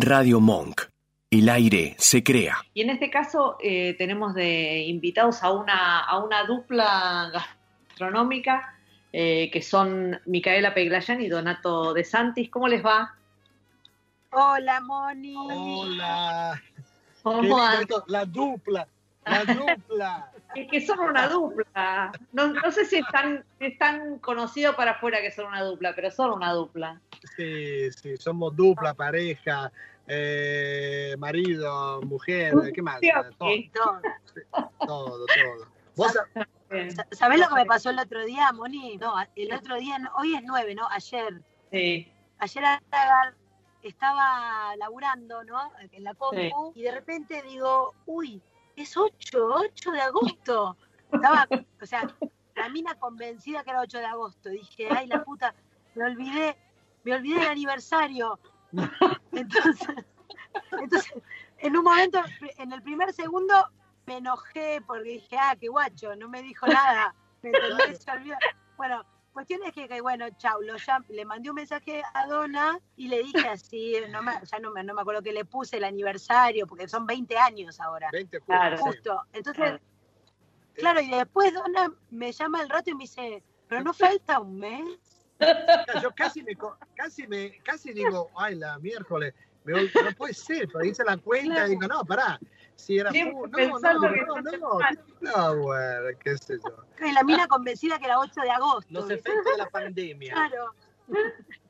Radio Monk. El aire se crea. Y en este caso eh, tenemos de invitados a una, a una dupla gastronómica eh, que son Micaela Peglayan y Donato De Santis. ¿Cómo les va? Hola, Moni. Hola. ¿Cómo andan? La dupla, la dupla. Es que son una dupla. No, no sé si es tan, es tan conocido para afuera que son una dupla, pero son una dupla. Sí, sí, somos dupla, pareja, eh, marido, mujer, ¿qué más? Todo, Todo. todo. ¿Vos. Sa- ¿Sabés lo que me pasó el otro día, Moni? No, el otro día, hoy es nueve, ¿no? Ayer. Sí. Ayer estaba laburando, ¿no? En la compu, y de repente digo, uy, es 8, 8 de agosto. Estaba, o sea, la mina convencida que era 8 de agosto. Dije, ay, la puta, me olvidé, me olvidé del aniversario. Entonces, entonces, en un momento, en el primer segundo, me enojé porque dije, ah, qué guacho, no me dijo nada. ¿Me entendés? Bueno, cuestión es que, que, bueno, chau, lo llam- le mandé un mensaje a Donna y le dije así, no me, ya no me, no me acuerdo que le puse el aniversario, porque son 20 años ahora, 20 justo, Claro. sí. justo. Entonces, Claro. claro, y después Donna me llama al rato y me dice, pero no falta un mes. Yo casi me, co- casi me, casi digo, ay, la miércoles, no puede ser, pero hice la cuenta Claro. y digo, no, pará, si era no, no, pensando no, no, no bueno, qué sé yo. Y la mina convencida que era 8 de agosto. Los efectos de la pandemia. Claro.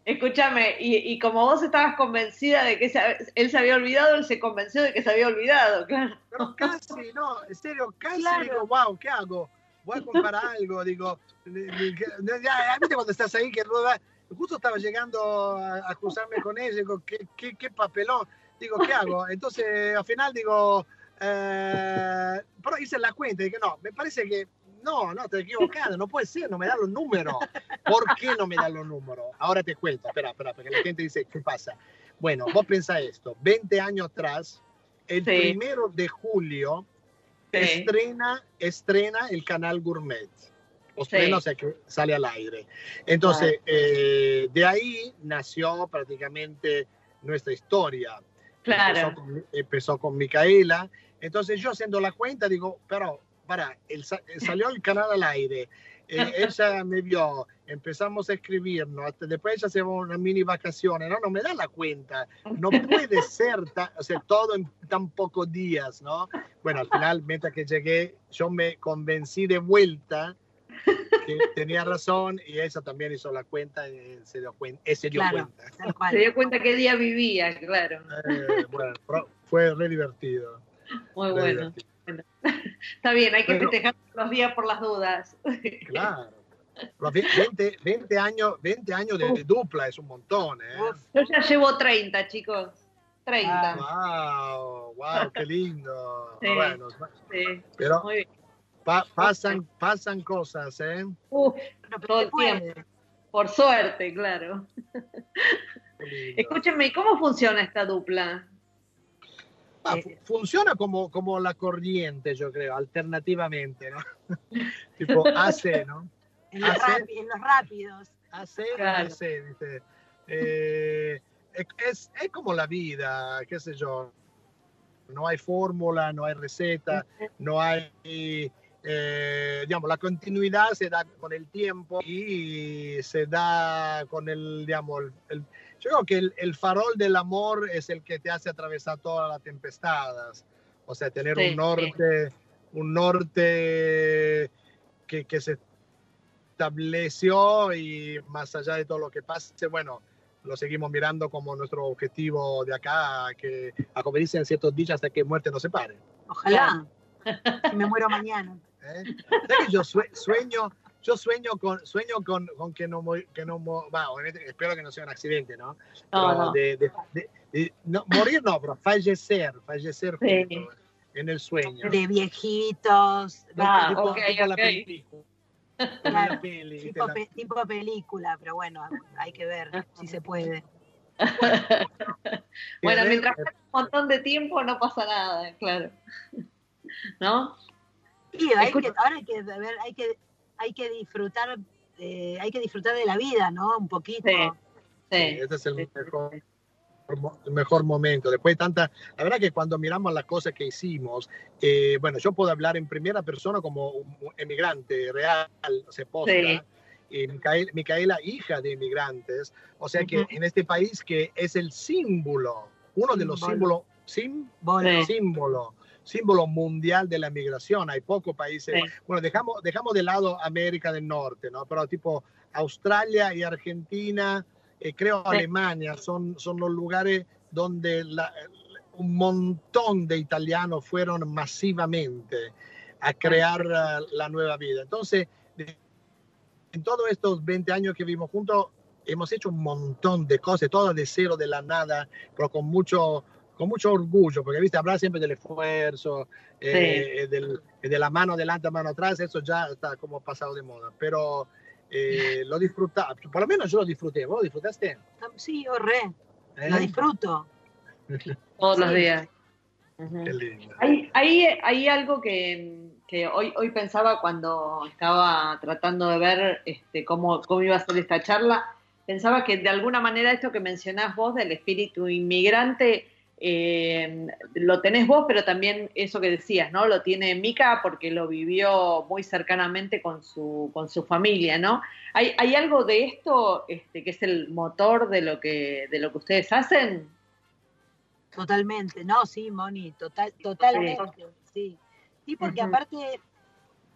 Escúchame, y, y como vos estabas convencida de que se- él se había olvidado, él se convenció de que se había olvidado, claro. Pero casi, no, en serio, casi Claro. digo, wow, ¿qué hago? Voy a comprar algo, digo, ya, ¿viste cuando estás ahí que no da- justo estaba llegando a, a cruzarme con ella, digo, ¿qué, qué, qué papelón? Digo, ¿qué hago? Entonces, al final digo, eh, pero hice la cuenta, dije, no, me parece que, no, no, te equivocado, no puede ser, no me da los números. ¿Por qué no me da los números? Ahora te cuento, espera, espera, porque la gente dice, ¿qué pasa? Bueno, vos pensá esto, 20 años atrás, el Sí. primero de julio. Estrena, estrena el canal Gourmet. O estrena, o sea que sale al aire. Entonces, eh, de ahí nació prácticamente nuestra historia. Claro. Empezó con, empezó con Micaela. Entonces, yo haciendo la cuenta, digo, pero, para, el, eh, salió el canal al aire. Eh, ella me vio, empezamos a escribirnos, hasta después ella se va a una mini vacaciones, no, no me da la cuenta, no puede ser, ta- o sea, todo en tan pocos días, ¿no? Bueno, al final, mientras que llegué, yo me convencí de vuelta que tenía razón y ella también hizo la cuenta y se dio cuenta, eh, se dio Claro. cuenta. Se dio cuenta qué día vivía, claro. Eh, bueno, fue re divertido. Muy re bueno. divertido. Está bien, hay que Pero- festejar los días por las dudas. Claro. Pero ve- 20, 20 años, 20 años de, de dupla es un montón, ¿eh? Yo ya llevo 30, chicos. 30. Wow, wow, qué lindo. Sí. Bueno, Sí, pero muy bien. pa- pasan, pasan cosas, ¿eh? Uf, Pero Todo el tiempo. por suerte, claro. Escúchenme, ¿y cómo funciona esta dupla? Ah, fu- funciona como, como la corriente, yo creo, alternativamente, ¿no? tipo AC, ¿no? En los, en rápidos. AC, Claro. AC, dice. Eh, es, es- es como la vida, qué sé yo. No hay fórmula, no hay receta, no hay, eh, digamos, la continuidad se da con el tiempo y se da con el, digamos, el- el- yo creo que el, el farol del amor es el que te hace atravesar todas las tempestades. O sea, tener Sí, un norte, un norte que, que se estableció y más allá de todo lo que pase, bueno, lo seguimos mirando como nuestro objetivo de acá, que a como dicen ciertos dichos hasta que muerte nos separe. Ojalá. Y me muero mañana. ¿eh? ¿Sabes que yo sue- sueño, yo sueño con, sueño con, con que no, que no, va, espero que no sea un accidente, ¿no? No, Pero no. de- de- de- de- no, morir no, pero fallecer, fallecer Sí. en el sueño. De viejitos, Ah, tipo- ok, tipo la ok. película. Como Claro, la peli, ¿viste? tipo, La- pe- tipo película, pero bueno, hay que ver si se puede. Bueno, que mientras un montón de tiempo no pasa nada, claro. ¿No? Hay que, ahora hay que ver, hay que, hay que disfrutar, eh, hay que disfrutar de la vida, ¿no? Un poquito. Sí. Sí. Este es el mejor mejor momento. Después de tanta, la verdad que cuando miramos las cosas que hicimos, eh, bueno, yo puedo hablar en primera persona como un emigrante real, se posta, y Micaela, hija de inmigrantes, o sea que en este país que es el símbolo, uno de los símbolos, símbolo, símbolo, símbolo mundial de la migración. Hay pocos países, bueno, dejamos, dejamos de lado América del Norte, ¿no? Pero tipo Australia y Argentina, eh, creo Alemania, son, son los lugares donde un montón de italianos fueron masivamente a crear la nueva vida. Entonces, en todos estos 20 años que vivimos juntos, hemos hecho un montón de cosas, todo de cero, de la nada, pero con mucho, con mucho orgullo, porque viste, hablar siempre del esfuerzo, eh, de la mano adelante, mano atrás, eso ya está como pasado de moda, pero eh, lo disfrutaba, por lo menos yo lo disfruté, ¿vos lo disfrutaste? Sí, yo re, lo ¿Eh? disfruto. Todos los días. hay, hay, hay algo que que hoy, hoy pensaba cuando estaba tratando de ver este, cómo, cómo iba a ser esta charla, pensaba que de alguna manera esto que mencionás vos del espíritu inmigrante, eh, lo tenés vos, pero también eso que decías, ¿no? Lo tiene Mica porque lo vivió muy cercanamente con su, con su familia, ¿no? ¿Hay, hay algo de esto este, que es el motor de lo que, de lo que ustedes hacen? Totalmente, no, sí, Moni, total, totalmente, sí. Sí, porque aparte,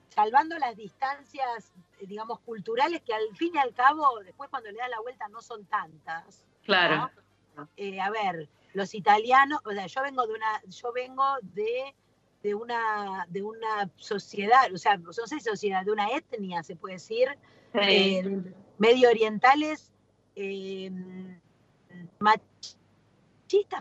salvando las distancias, digamos, culturales, que al fin y al cabo, después cuando le das la vuelta no son tantas. Claro. Eh, a ver, los italianos, o sea, yo vengo de una, yo vengo de, de una, de una sociedad, o sea, no sé sociedad, de una etnia, se puede decir, eh, medio orientales, eh,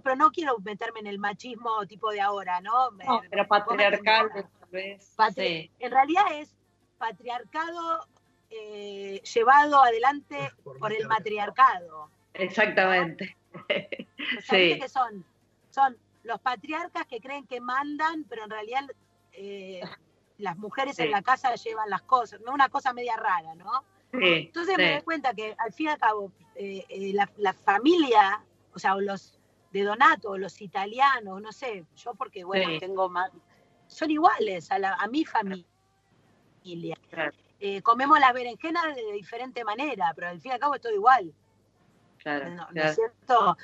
pero no quiero meterme en el machismo tipo de ahora, ¿no? pero patriarcal, En realidad es patriarcado eh, llevado adelante por, el matriarcado. Exactamente. sí. que son? Son los patriarcas que creen que mandan, pero en realidad eh, las mujeres en la casa llevan las cosas, no una cosa media rara, ¿no? Entonces me doy cuenta que al fin y al cabo eh, la, la, familia, o sea, los, de Donato, los italianos, no sé, yo porque, bueno, tengo más, son iguales a, la, a mi familia. Eh, comemos las berenjenas de diferente manera, pero al fin y al cabo es todo igual. Claro, ¿No, es cierto?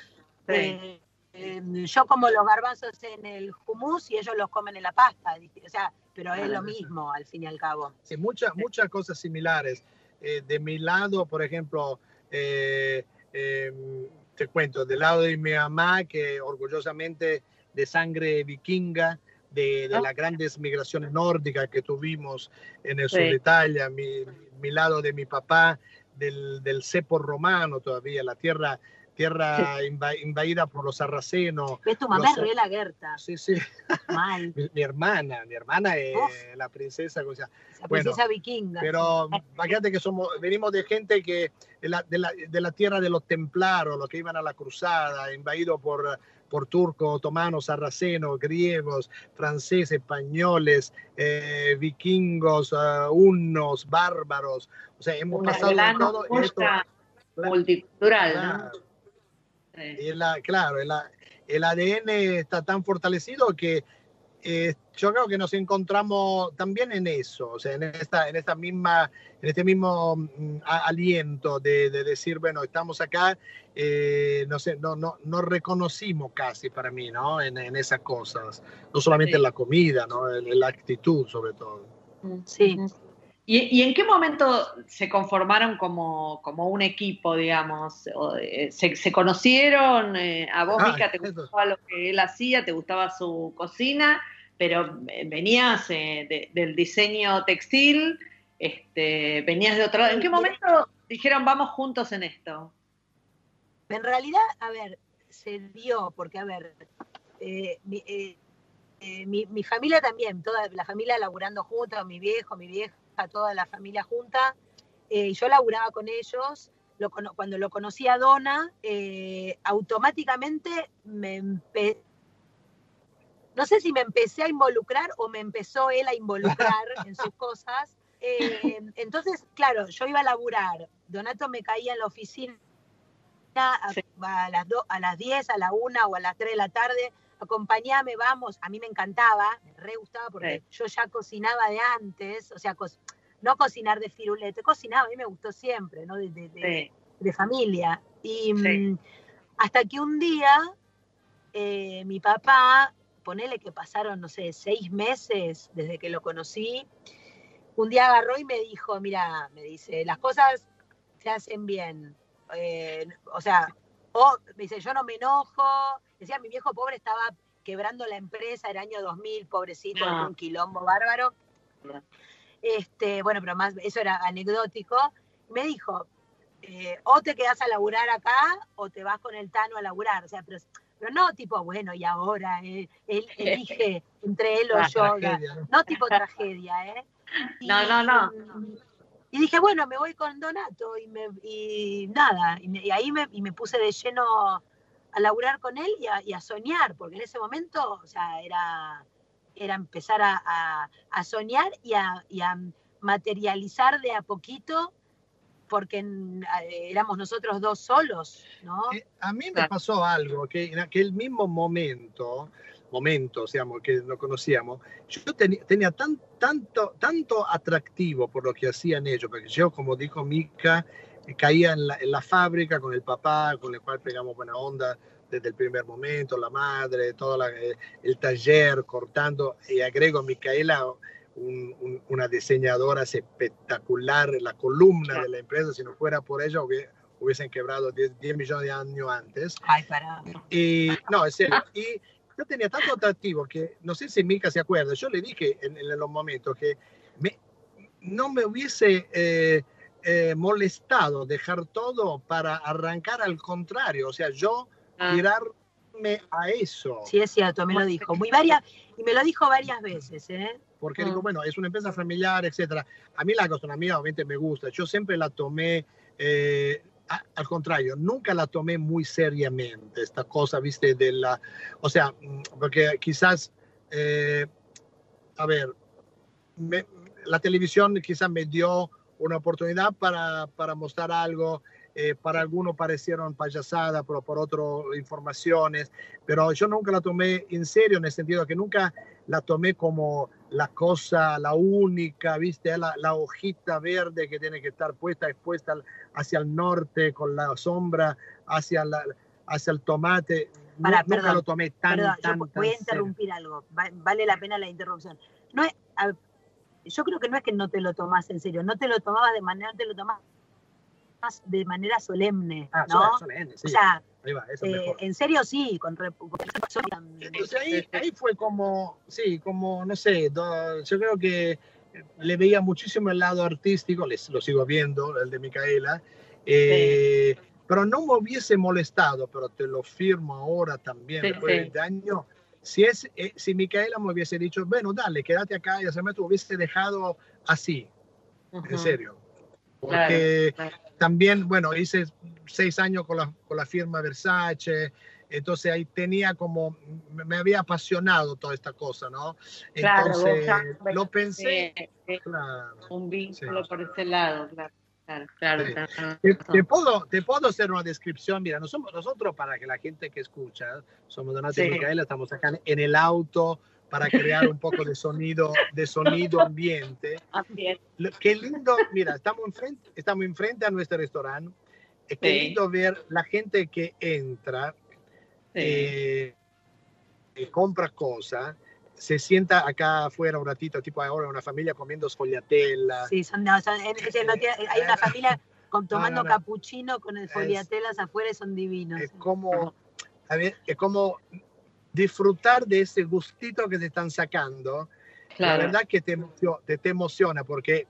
Eh, em, yo como los garbanzos en el hummus y ellos los comen en la pasta, o sea, pero es lo mismo al fin y al cabo. Sí, muchas muchas cosas similares. Eh, de mi lado, por ejemplo, em, te cuento, del lado de mi mamá, que orgullosamente de sangre vikinga, de, de ah. las grandes migraciones nórdicas que tuvimos en el sur de Italia, mi, mi, lado de mi papá, del, del cepo romano todavía, la tierra tierra invadida por los sarracenos. ¿Ves tu mamá es la Gerta? Sí, sí. Mal. mi, hermana, mi hermana es la princesa. O sea, la princesa vikinga. Pero imagínate que somos, venimos de gente que de la, de la, de la tierra de los templaros, los que iban a la cruzada, invadidos por por turcos, otomanos, sarracenos, griegos, franceses, españoles, eh, vikingos, uh, hunos, bárbaros. O sea, hemos pasado todo esto. Multicultural, ¿no? Y la, claro, el, ADN está tan fortalecido que eh, yo creo que nos encontramos también en eso, o sea, en esta, en esta misma, en este mismo mm, aliento de, decir, bueno, estamos acá, eh, no sé, no, no, no reconocimos casi para mí, ¿no? En, esas cosas, no solamente en la comida, ¿no? En, la actitud sobre todo. Sí. ¿Y, en qué momento se conformaron como, un equipo, digamos? Eh, ¿Se, conocieron? Eh, ¿A vos, ah, Mica, te gustaba lo que él hacía? ¿Te gustaba su cocina? Pero eh, venías del diseño textil, este, venías de otro lado. ¿En qué momento dijeron vamos juntos en esto? En realidad, a ver, se dio, porque a ver, mi, mi, familia también, toda la familia laburando juntos, mi viejo, mi vieja, toda la familia junta. Eh, yo laburaba con ellos. cuando lo conocí a Donna, eh, automáticamente me no sé si me empecé a involucrar o me empezó él a involucrar en sus cosas. Eh, entonces, claro, yo iba a laburar, Donato me caía en la oficina a, las a las 10, a la 1 o a las 3 de la tarde, acompañame, vamos, a mí me encantaba, me re gustaba porque yo ya cocinaba de antes, o sea, no cocinar de firulete, cocinaba, a mí me gustó siempre, ¿no? De, familia. Y mm, hasta que un día eh, mi papá, ponele que pasaron, no sé, seis meses desde que lo conocí, un día agarró y me dijo, mira, me dice, las cosas se hacen bien. Eh, o sea, o, me dice, yo no me enojo. Decía, mi viejo pobre estaba quebrando la empresa, el año 2000, pobrecito, ah. un quilombo bárbaro. Este, bueno, pero más, eso era anecdótico. Me dijo, eh, o te quedas a laburar acá o te vas con el Tano a laburar. O sea, pero, pero no tipo, bueno, y ahora él, elige entre él o yo. ¿no? tipo tragedia, ¿eh? no, no, no. Y dije, bueno, me voy con Donato y, me, y nada, y, ahí me, y me puse de lleno a laburar con él y a, soñar, porque en ese momento, o sea, era, era empezar a, soñar y a, materializar de a poquito, porque éramos nosotros dos solos, ¿no? Eh, a mí me pasó algo, que en aquel mismo momento, momentos, digamos, que no conocíamos, yo tenía tan, tanto, tanto atractivo por lo que hacían ellos, porque yo, como dijo Mika, eh, caía en la, en la, fábrica con el papá, con el cual pegamos buena onda desde el primer momento, la madre, todo eh, el taller, cortando, y agrego Micaela, una diseñadora espectacular, la columna de la empresa, si no fuera por ella hubiesen quebrado 10, 10 millones de años antes. Ay, para. Y, no, es serio. Y yo tenía tanto atractivo que, no sé si Mika se acuerda, yo le dije en, los momentos que me, no me hubiese eh, eh, molestado dejar todo para arrancar al contrario, o sea, yo ah. tirarme a eso. Sí, es cierto, me lo dijo, muy varias, y me lo dijo varias veces, ¿eh? Porque digo, ah. bueno, es una empresa familiar, etcétera. A mí la gastronomía obviamente me gusta, yo siempre la tomé eh, al contrario, nunca la tomé muy seriamente, esta cosa, viste, de la, o sea, mm, porque quizás, eh, a ver, la televisión quizás me dio una oportunidad para, para mostrar algo, eh, para algunos parecieron payasada, pero por otros informaciones, pero yo nunca la tomé en serio en el sentido que nunca la tomé como la cosa, la única, viste, la, la hojita verde que tiene que estar puesta, expuesta hacia el norte con la sombra, hacia, la, hacia el tomate. Para, nunca lo tomé tan, perdón, tan, yo Voy a interrumpir algo, vale la pena la interrupción. No es, yo creo que no es que no te lo tomas en serio, no te lo tomabas de manera, no te lo tomabas de manera solemne, ah, ¿no? Solemne, sí. O sea, eh, en serio sí, con, ahí, ahí, fue como, sí, como, no sé, yo creo que le veía muchísimo el lado artístico, les, lo sigo viendo, el de Micaela, eh, pero no me hubiese molestado, pero te lo firmo ahora también, después del daño. Si, es, eh, si Micaela me hubiese dicho, bueno, dale, quédate acá y se me hubiese dejado así, en serio. Porque también, bueno, hice seis años con la, con la firma Versace, entonces ahí tenía como, me había apasionado toda esta cosa, ¿no? Entonces lo pensé. un vínculo por ese lado, claro. Claro, Te, puedo, te puedo hacer una descripción. Mira, nosotros, nosotros para que la gente que escucha, somos Donato y Micaela, estamos acá en el auto para crear un poco de sonido, de sonido ambiente. Qué lindo, mira, estamos enfrente, estamos enfrente a nuestro restaurante. Es qué lindo ver la gente que entra, eh, compra cosas, se sienta acá afuera un ratito, tipo ahora una familia comiendo sfogliatella. Sí, son, hay una familia tomando capuchino con el fogliatelas afuera y son divinos. Es como, es como disfrutar de ese gustito que te están sacando, la verdad que te, te, emociona porque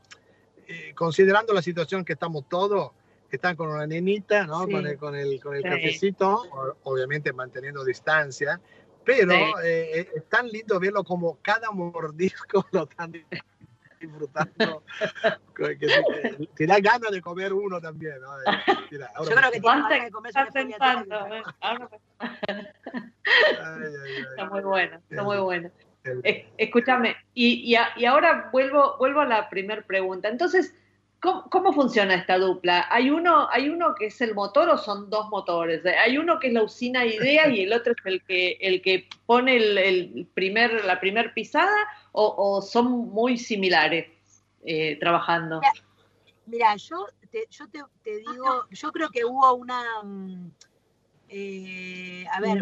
eh, considerando la situación que estamos todos, están con una nenita, ¿no? Con el, con el, con el cafecito, obviamente manteniendo distancia, pero eh, es tan lindo verlo como cada mordisco lo están disfrutando. que, te da ganas de comer uno también. ¿no? Yo creo que tiene ganas de comer Está muy bueno, está muy bueno. Escúchame, y, y, ahora vuelvo, vuelvo a la primera pregunta. Entonces, ¿Cómo, funciona esta dupla? ¿Hay uno, ¿Hay uno que es el motor o son dos motores? ¿Hay uno que es la usina idea y el otro es el que, el que pone el, primer, la primer pisada o, son muy similares eh, trabajando? Mira, yo, te, yo te, digo, yo creo que hubo una... Mm, eh, a ver,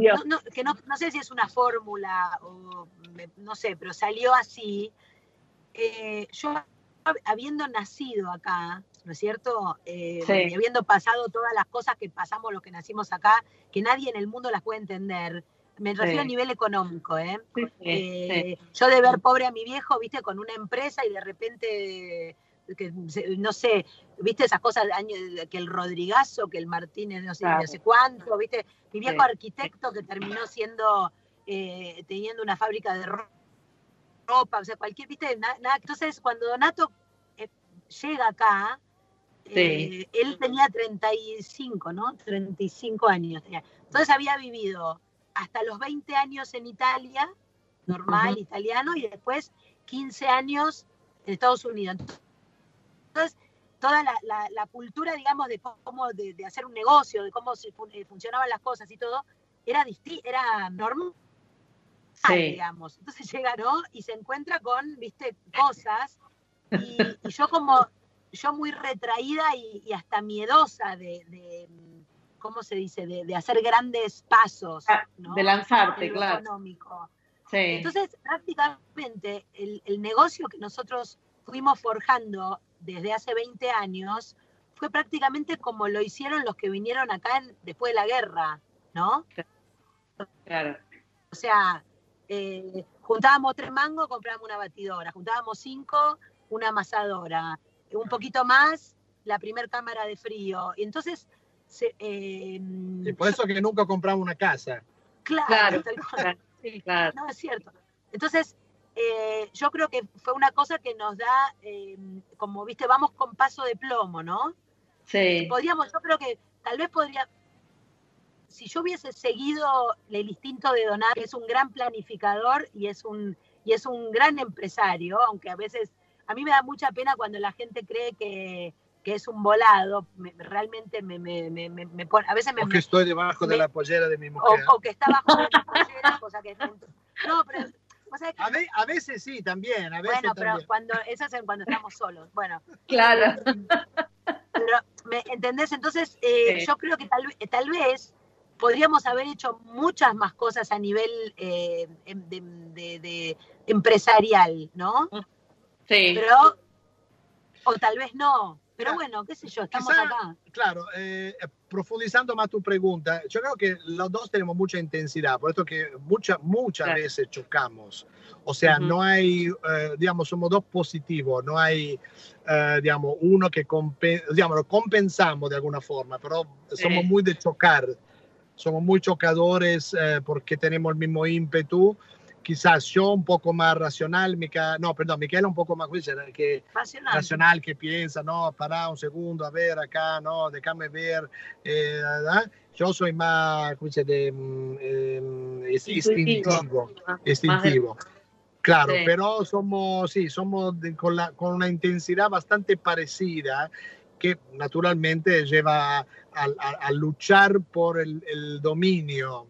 que no, no, sé si es una fórmula o no sé, pero salió así. Eh, yo habiendo nacido acá, ¿no es cierto? Eh, y habiendo pasado todas las cosas que pasamos los que nacimos acá, que nadie en el mundo las puede entender. Me refiero a nivel económico, ¿eh? ¿eh? Yo de ver pobre a mi viejo, viste, con una empresa y de repente, que, no sé, viste esas cosas, que el Rodrigazo, que el Martínez, no sé, no sé cuánto, viste, mi viejo arquitecto que terminó siendo, eh, teniendo una fábrica de ropa o sea, cualquier, viste, nada. Entonces, cuando Donato eh, llega acá, eh, él tenía 35, ¿no? 35 años tenía. Entonces había vivido hasta los 20 años en Italia, normal, italiano, y después 15 años en Estados Unidos. Entonces, toda la, cultura, digamos, de cómo, de, hacer un negocio, de cómo se, eh, funcionaban las cosas y todo, era, era normal digamos. Entonces llega, ¿no? Y se encuentra con, viste, cosas. Y, yo como, yo muy retraída y, hasta miedosa de, ¿cómo se dice? De, hacer grandes pasos. Ah, de lanzarte, claro. Económico. Entonces, prácticamente el, el negocio que nosotros fuimos forjando desde hace 20 años fue prácticamente como lo hicieron los que vinieron acá después de la guerra, ¿no? Claro. O sea, eh, juntábamos tres mangos, comprábamos una batidora, juntábamos cinco, una amasadora, un poquito más, la primer cámara de frío. Y entonces... Eh, por eso que nunca compramos una casa. Claro, claro. No, es cierto. Entonces, eh, yo creo que fue una cosa que nos da, como viste, vamos con paso de plomo, ¿no? Sí. Podríamos, yo creo que tal vez podría, si yo hubiese seguido el instinto de Donar, que es un gran planificador y es un, y es un gran empresario, aunque a veces, a mí me da mucha pena cuando la gente cree que, es un volado, realmente me, me, pone, a veces me... O que estoy debajo de la pollera de mi mujer. O, que está bajo de la pollera, cosa que... No, pero... a, veces sí, también. A veces bueno, pero cuando, eso es cuando estamos solos. Bueno. Claro. Pero, ¿me entendés? Entonces, eh, yo creo que tal, tal vez podríamos haber hecho muchas más cosas a nivel eh, em, de, empresarial, ¿no? Sí. Pero, o tal vez no. Pero bueno, qué sé yo, estamos acá. Claro, eh, profundizando más tu pregunta, yo creo que los dos tenemos mucha intensidad, por esto que muchas muchas veces chocamos. O sea, no hay, eh, digamos, somos dos positivos, no hay, digamos, uno que digamos, lo compensamos de alguna forma, pero somos muy de chocar somos muy chocadores eh, porque tenemos el mismo ímpetu. Quizás yo un poco más racional, Mica, no, perdón, Miquel un poco más que racional. que piensa, no, para un segundo, a ver acá, no, déjame ver. Eh, yo soy más, ¿cómo dice? De, mm, eh, instintivo. Instintivo. Claro, pero somos, sí, somos con, la, con una intensidad bastante parecida que naturalmente lleva a, luchar por el, dominio,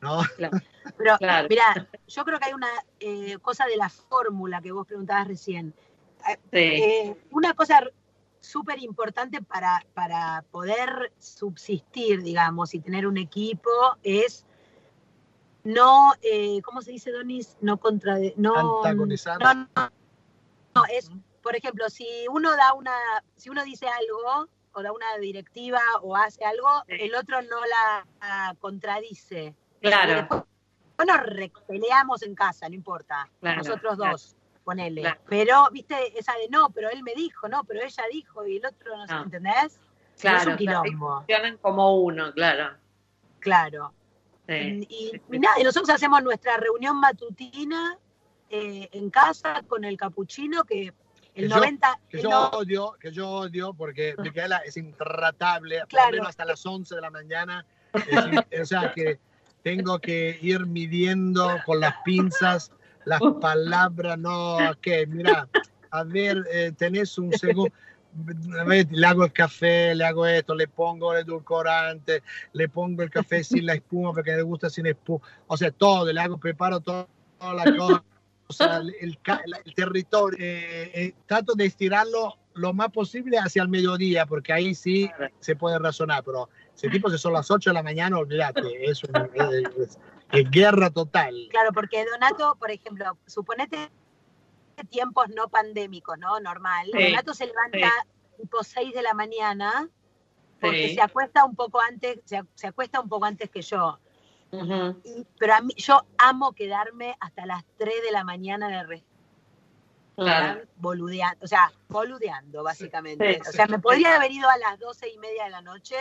¿no? Pero mira, yo creo que hay una eh, cosa de la fórmula que vos preguntabas recién. Eh, eh, una cosa súper importante para, para poder subsistir, digamos, y tener un equipo es no, ¿cómo se dice, Donis? No contra... No, Antagonizar. no, no, es por ejemplo, si uno da una, si uno dice algo o da una directiva o hace algo, el otro no la, contradice. Claro. Bueno, peleamos en casa, no importa. Nosotros dos, ponele. Pero, viste, esa de no, pero él me dijo, no, pero ella dijo y el otro no, sé, ¿entendés? Claro, es un quilombo. Funcionan como uno, claro. Claro. Y, nada, y nosotros hacemos nuestra reunión matutina eh, en casa con el capuchino, que el que 90. Yo, que yo odio, que yo odio, porque ah. Micaela es intratable, claro. hasta las 11 de la mañana. o sea que tengo que ir midiendo con las pinzas las palabras, no, que mira, a ver, eh, tenés un segundo. le hago el café, le hago esto, le pongo el edulcorante, le pongo el café sin la espuma porque le gusta sin espuma, o sea, todo, le hago, preparo toda la cosa, el, territorio, eh, eh, trato de estirarlo lo más posible hacia el mediodía, porque ahí sí se puede razonar, pero si tipo se son las 8 de la mañana, olvídate, es, es, guerra total. Claro, porque Donato, por ejemplo, suponete tiempos no pandémicos, ¿no? Normal. Donato se levanta tipo 6 de la mañana porque se acuesta un poco antes, se, acuesta un poco antes que yo. pero a mí, yo amo quedarme hasta las 3 de la mañana en el restaurante. Boludeando, o sea, boludeando básicamente. o sea, me podría haber ido a las 12 y media de la noche,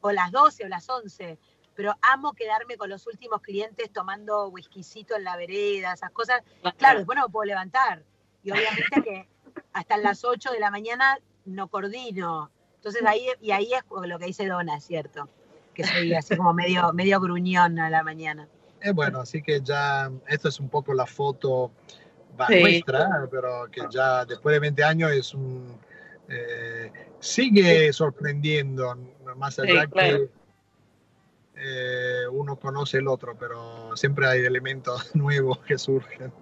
o las 12 o las 11, pero amo quedarme con los últimos clientes tomando whiskycito en la vereda, esas cosas. Claro, después no me puedo levantar. Y obviamente que hasta las 8 de la mañana no coordino. Entonces ahí, y ahí es lo que dice Dona, ¿cierto? Que soy así como medio, medio gruñón a la mañana. Es bueno, así que ya, esto es un poco la foto nuestra, pero que ya después de 20 años es un, eh, sigue sorprendiendo, más allá que eh, uno conoce el otro, pero siempre hay elementos nuevos que surgen.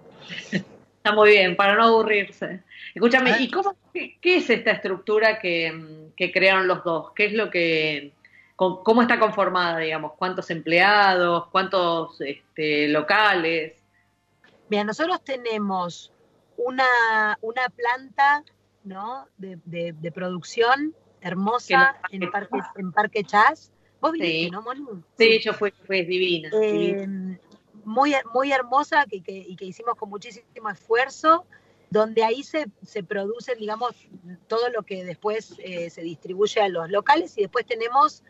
Está muy bien, para no aburrirse. Escúchame, ¿y cómo, qué, es esta estructura que, crearon los dos? ¿Qué es lo que, cómo está conformada, digamos? ¿Cuántos empleados? ¿Cuántos este, locales? Mira, nosotros tenemos una, una planta ¿no? de, producción hermosa en Parque, en Parque Chas. ¿Vos viniste, sí. no, Monu? Sí, yo fui, fue divina. Eh, muy, muy hermosa que, y que hicimos con muchísimo esfuerzo, donde ahí se, se produce, digamos, todo lo que después eh, se distribuye a los locales y después tenemos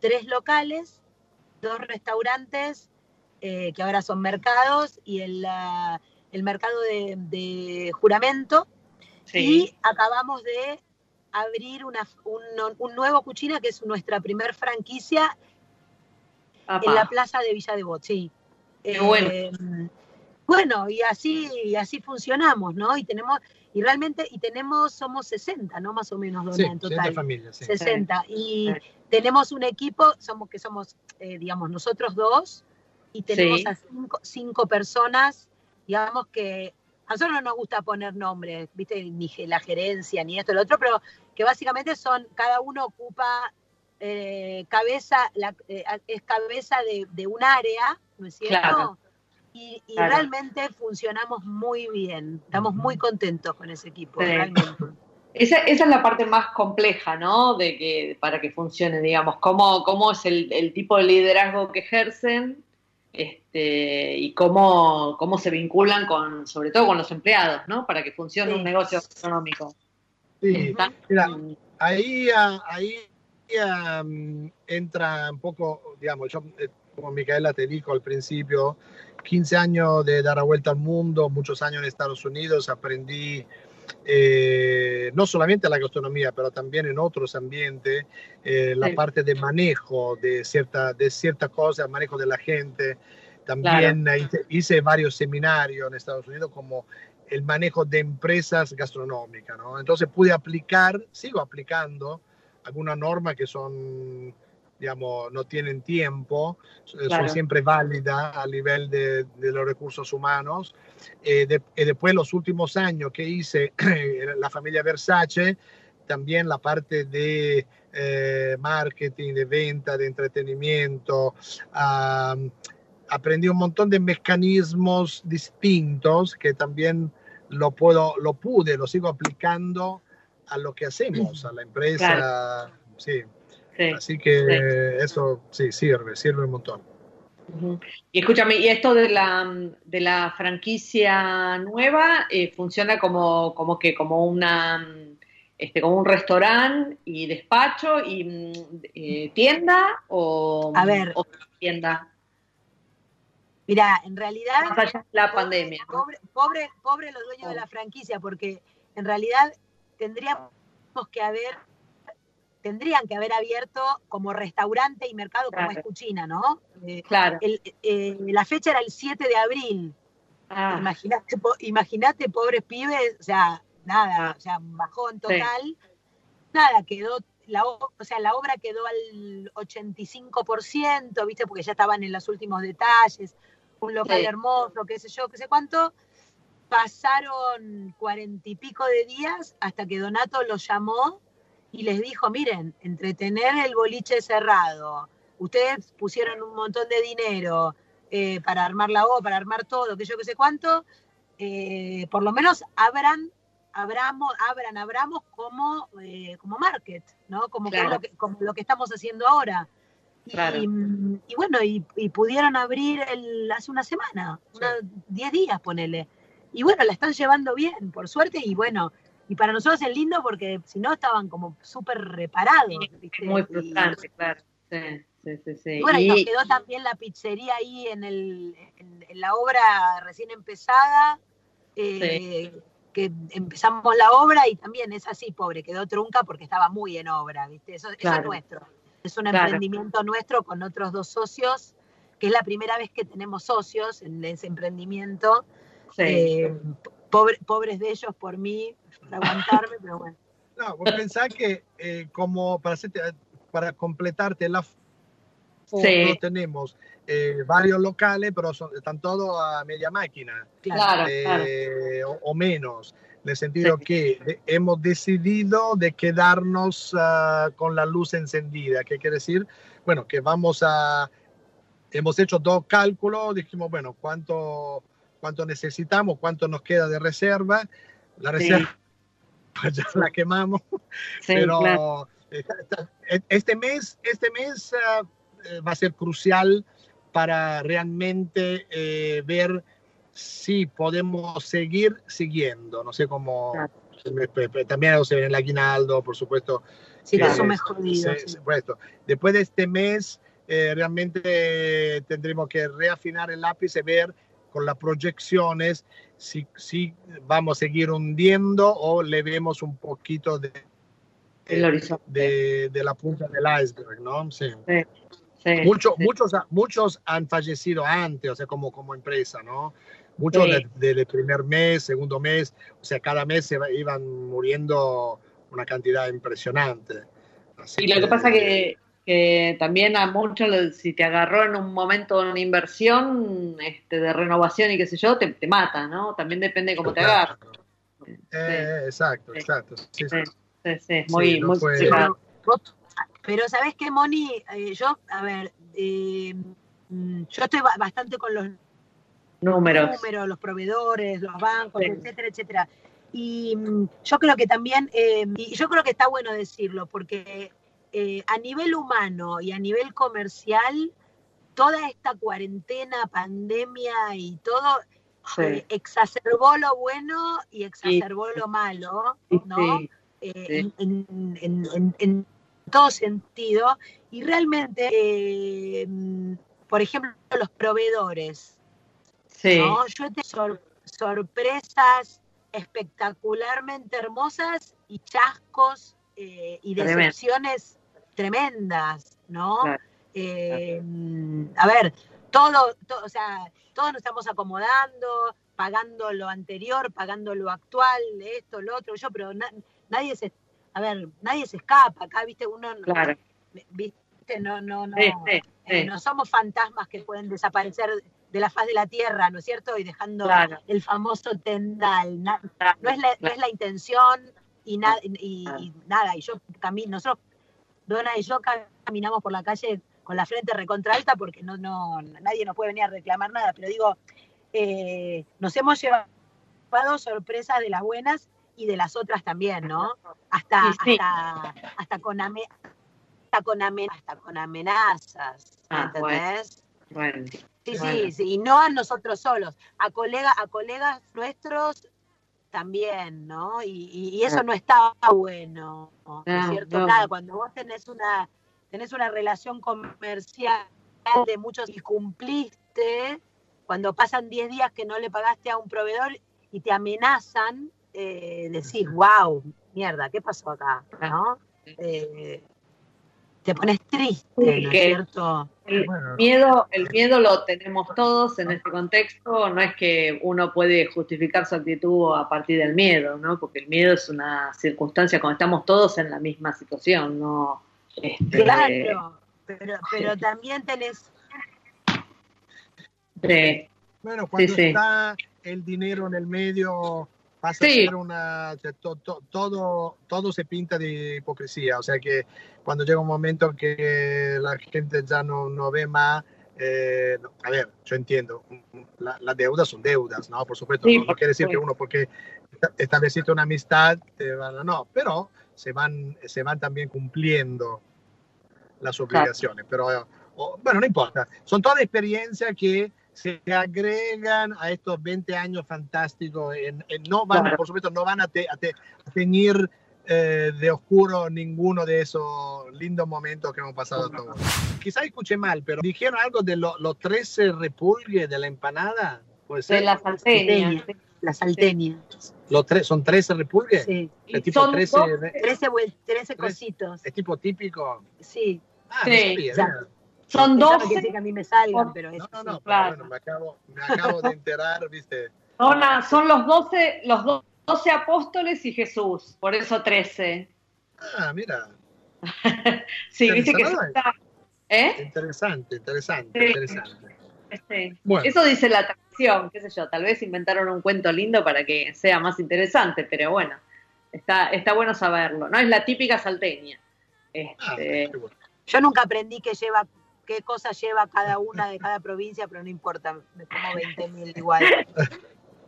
tres locales, dos restaurantes eh, que ahora son mercados y el, el mercado de, juramento. Y acabamos de abrir una, un, nuevo cuchina que es nuestra primer franquicia en la plaza de Villa de Bot, sí bueno. Em, bueno, y así, y así funcionamos, ¿no? Y tenemos, y realmente, y tenemos, somos 60, ¿no? Más o menos, en total. 60 Y tenemos un equipo, somos que somos, eh, digamos, nosotros dos, y tenemos a cinco, personas, digamos que a nosotros no nos gusta poner nombres, ¿viste? Ni la gerencia, ni esto, lo otro, pero que básicamente son, cada uno ocupa eh, cabeza, la, eh, es cabeza de, de, un área, ¿no es cierto? Y, realmente funcionamos muy bien, estamos muy contentos con ese equipo, realmente. Esa, esa, es la parte más compleja, ¿no? De que, para que funcione, digamos, cómo, cómo es el, el tipo de liderazgo que ejercen este, y cómo, cómo se vinculan con, sobre todo con los empleados, ¿no? Para que funcione un negocio económico. Sí, mira, ahí, ah, ahí mm, entra un poco, digamos, yo eh, como Micaela te dijo al principio, 15 años de dar la vuelta al mundo, muchos años en Estados Unidos, aprendí eh, no solamente la gastronomía, pero también en otros ambientes, eh, la parte de manejo de cierta, de cierta cosa, manejo de la gente. También hice, varios seminarios en Estados Unidos como el manejo de empresas gastronómicas, ¿no? Entonces pude aplicar, sigo aplicando algunas normas que son digamos, no tienen tiempo, eh, son siempre válidas a nivel de, los recursos humanos. Eh, y después los últimos años que hice la familia Versace, también la parte de eh, marketing, de venta, de entretenimiento. aprendí un montón de mecanismos distintos que también lo, puedo, lo pude, lo sigo aplicando a lo que hacemos, a la empresa. Sí. Así que eso sí, sirve, sirve un montón. Y escúchame, ¿y esto de la, de la franquicia nueva eh, funciona como, como que como una este, como un restaurante y despacho y mm, eh, tienda o, A ver, tienda? Mira, en realidad la pandemia. Pobre, pobre, pobre los dueños de la franquicia, porque en realidad tendríamos que haber tendrían que haber abierto como restaurante y mercado como es Cuchina, ¿no? Eh, claro. Eh, la fecha era el 7 de abril. Ah. Imagínate, pobres pibes, o sea, nada, o sea, bajón total. nada, quedó, la, o sea, la obra quedó al 85%, ¿viste? Porque ya estaban en los últimos detalles, un local hermoso, qué sé yo, qué sé cuánto. Pasaron cuarenta y pico de días hasta que Donato los llamó y les dijo, miren, entretener el boliche cerrado, ustedes pusieron un montón de dinero eh, para armar la obra, para armar todo, que yo qué sé cuánto, eh, por lo menos abran abramos, abran, abramos como, eh, como market, ¿no? Como, lo que, como lo que estamos haciendo ahora. Y, bueno, y, pudieron abrir el, hace una semana, 10 días, ponele. Y bueno, la están llevando bien, por suerte, y bueno, y para nosotros es lindo porque si no estaban como súper reparados. muy frustrante, claro. Sí, sí, sí, Y bueno, y nos quedó también la pizzería ahí en, el, en, la obra recién empezada. Eh, que empezamos la obra y también es así, pobre, quedó trunca porque estaba muy en obra, ¿viste? Eso, es nuestro. Es un emprendimiento nuestro con otros dos socios, que es la primera vez que tenemos socios en ese emprendimiento. Eh, pobres de ellos por mí, para aguantarme, pero bueno. No, vos pensás que eh, como para, para completarte la sí. tenemos eh, varios locales, pero están todos a media máquina claro, eh, O, menos. En el sentido que hemos decidido de quedarnos ah, con la luz encendida. ¿Qué quiere decir? Bueno, que vamos a... Hemos hecho dos cálculos, dijimos, bueno, ¿cuánto, cuánto necesitamos? ¿Cuánto nos queda de reserva? La reserva ya la quemamos, pero este mes, este mes eh, va a ser crucial para realmente eh, ver si podemos seguir siguiendo. No sé cómo. También se ve el aguinaldo, por supuesto. Sí, eso mejor Después de este mes, eh, realmente tendremos que reafinar el lápiz y ver con las proyecciones si, si vamos a seguir hundiendo o le vemos un poquito de, de, de, la punta del iceberg, ¿no? sí. Muchos, muchos, muchos han fallecido antes, o sea, como, como empresa, ¿no? Muchos del primer mes, segundo mes, o sea, cada mes se iban muriendo una cantidad impresionante. y lo que pasa que, que también a muchos, si te agarró en un momento de una inversión este, de renovación y qué sé yo, te, te mata, ¿no? También depende cómo te agarra. Eh, exacto, exacto. Sí, sí, muy, muy pero ¿sabes qué, Moni? Eh, yo, a ver, eh, yo estoy bastante con los números. los proveedores, los bancos, etcétera, etcétera. Y mm, yo creo que también, eh, y yo creo que está bueno decirlo, porque a nivel humano y a nivel comercial, toda esta cuarentena, pandemia y todo exacerbó lo bueno y exacerbó lo malo, ¿no? en, todo sentido. Y realmente, eh, por ejemplo, los proveedores. Sí. Yo tengo sorpresas espectacularmente hermosas y chascos eh, y decepciones tremendas, ¿no? Eh, a ver, todo, o sea, todos nos estamos acomodando, pagando lo anterior, pagando lo actual, esto, lo otro, yo, pero nadie se a ver, nadie se escapa, acá, viste, uno, claro. viste, no, no, no, eh, no somos fantasmas que pueden desaparecer de la faz de la tierra, ¿no es cierto? Y dejando el famoso tendal. no, es la, no es la intención y, y, nada, y yo camino, nosotros, Dona y yo caminamos por la calle con la frente recontra alta porque no, no, nadie nos puede venir a reclamar nada, pero digo, eh, nos hemos llevado sorpresas de las buenas y de las otras también, ¿no? Hasta, hasta, hasta, con, hasta, con, hasta con amenazas, ah, ¿entendés? Bueno. Sí, sí, sí, y no a nosotros solos, a, colega, a colegas nuestros también, ¿no? Y, y, eso no está bueno, ¿no es cierto? Nada, cuando vos tenés una, tenés una relación comercial de muchos y cumpliste, cuando pasan 10 días que no le pagaste a un proveedor y te amenazan, eh, decir, wow, mierda, ¿qué pasó acá? ¿No? Eh, te pones triste, ¿no es cierto? El miedo, el miedo lo tenemos todos en este contexto, no es que uno puede justificar su actitud a partir del miedo, ¿no? Porque el miedo es una circunstancia cuando estamos todos en la misma situación, ¿no? Este, claro, pero, pero también tenés... Bueno, cuando está el dinero en el medio, pasa a ser una... todo, todo se pinta de hipocresía, o sea que cuando llega un momento que la gente ya no, no ve más, eh, a ver, yo entiendo, las deudas son deudas, ¿no? Por supuesto, no, quiere decir que uno porque estableciste una amistad, te van a, no, pero se van, se van también cumpliendo las obligaciones, pero bueno, no importa, son todas experiencias que se agregan a estos 20 años fantásticos, en, no van, por supuesto, no van a, te, a, a teñir eh, de oscuro ninguno de esos lindos momentos que hemos pasado todos. Quizá escuché mal, pero dijeron algo de los 13 repulgues de la empanada. De la salteña. La salteña. Los tres, ¿Son 13 repulgues? Sí. Es tipo son 13, 13, 13, cositos. ¿Es tipo típico? Sí. Ah, sí. Son 12. que a mí me salgan, pero No, no, no, bueno, me acabo, me acabo de enterar, ¿viste? Son, son los 12, los 12 12 apóstoles y Jesús, por eso 13. Ah, mira. sí, viste que está... ¿Eh? Interesante, interesante, interesante. Eso dice la tradición, qué sé yo, tal vez inventaron un cuento lindo para que sea más interesante, pero bueno, está, está bueno saberlo. No es la típica salteña. Este... Ah, yo nunca aprendí qué lleva, qué cosa lleva cada una de cada provincia, pero no importa, me como 20.000 igual.